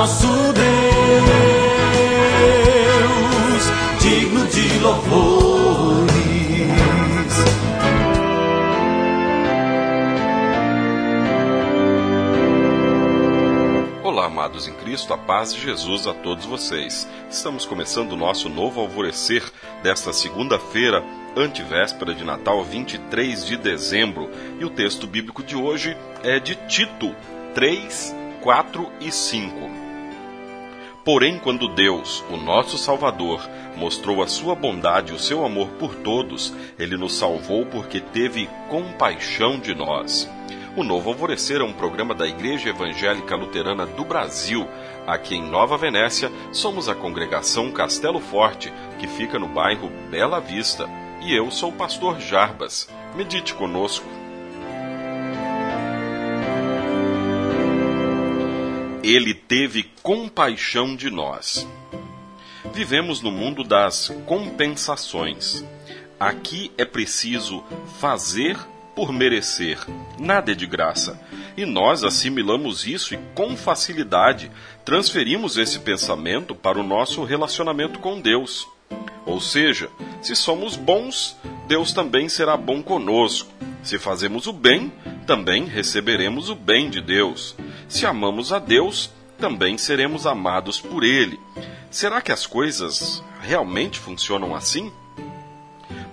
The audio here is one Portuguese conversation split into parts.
nosso Deus, digno de louvores. Olá, amados em Cristo, a paz de Jesus a todos vocês. Estamos começando o nosso novo alvorecer desta segunda-feira, antivéspera de Natal, 23 de dezembro. E o texto bíblico de hoje é de Tito 3, 4 e 5. Porém, quando Deus, o nosso Salvador, mostrou a sua bondade e o seu amor por todos, ele nos salvou porque teve compaixão de nós. O Novo Alvorecer é um programa da Igreja Evangélica Luterana do Brasil. Aqui em Nova Venécia, somos a congregação Castelo Forte, que fica no bairro Bela Vista. E eu sou o pastor Jarbas. Medite conosco. Ele teve compaixão de nós. Vivemos no mundo das compensações. Aqui é preciso fazer por merecer, nada é de graça. E nós assimilamos isso e com facilidade transferimos esse pensamento para o nosso relacionamento com Deus. Ou seja, se somos bons, Deus também será bom conosco. Se fazemos o bem, também receberemos o bem de Deus. Se amamos a Deus, também seremos amados por Ele. Será que as coisas realmente funcionam assim?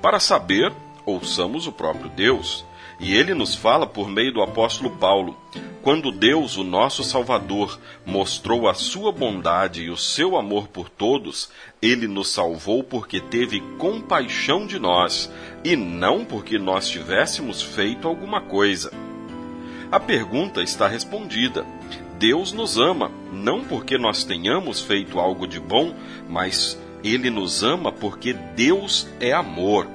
Para saber, ouçamos o próprio Deus. E ele nos fala por meio do apóstolo Paulo. Quando Deus, o nosso Salvador, mostrou a sua bondade e o seu amor por todos, ele nos salvou porque teve compaixão de nós e não porque nós tivéssemos feito alguma coisa. A pergunta está respondida. Deus nos ama, não porque nós tenhamos feito algo de bom, mas ele nos ama porque Deus é amor.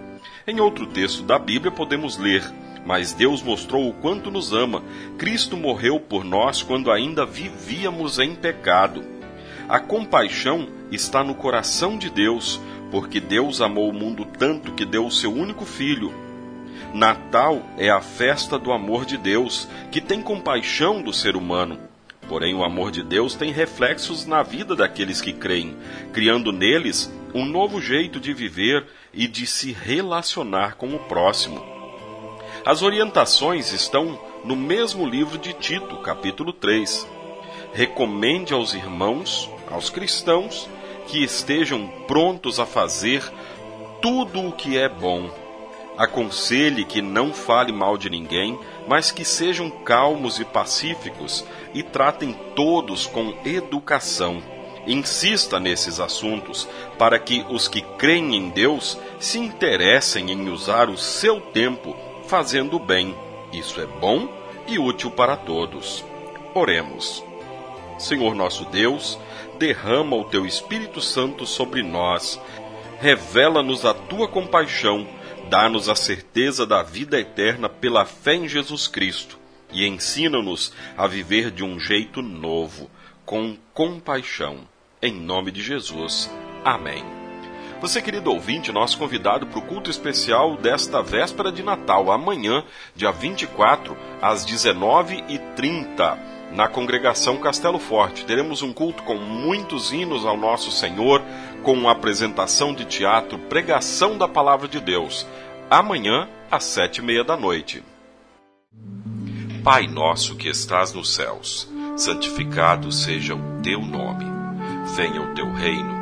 Em outro texto da Bíblia podemos ler: mas Deus mostrou o quanto nos ama. Cristo morreu por nós quando ainda vivíamos em pecado. A compaixão está no coração de Deus, porque Deus amou o mundo tanto que deu o seu único filho. Natal é a festa do amor de Deus, que tem compaixão do ser humano. Porém, o amor de Deus tem reflexos na vida daqueles que creem, criando neles um novo jeito de viver e de se relacionar com o próximo. As orientações estão no mesmo livro de Tito, capítulo 3. Recomende aos irmãos, aos cristãos, que estejam prontos a fazer tudo o que é bom. Aconselhe que não fale mal de ninguém, mas que sejam calmos e pacíficos e tratem todos com educação. Insista nesses assuntos para que os que creem em Deus se interessem em usar o seu tempo fazendo o bem. Isso é bom e útil para todos. Oremos. Senhor nosso Deus, derrama o teu Espírito Santo sobre nós. Revela-nos a tua compaixão, dá-nos a certeza da vida eterna pela fé em Jesus Cristo e ensina-nos a viver de um jeito novo, com compaixão. Em nome de Jesus. Amém. Você, querido ouvinte, nosso convidado para o culto especial desta véspera de Natal, amanhã, dia 24, às 19h30, na congregação Castelo Forte. Teremos um culto com muitos hinos ao nosso Senhor, com apresentação de teatro, pregação da palavra de Deus. Amanhã, às sete e meia da noite. Pai nosso que estás nos céus, santificado seja o teu nome. Venha o teu reino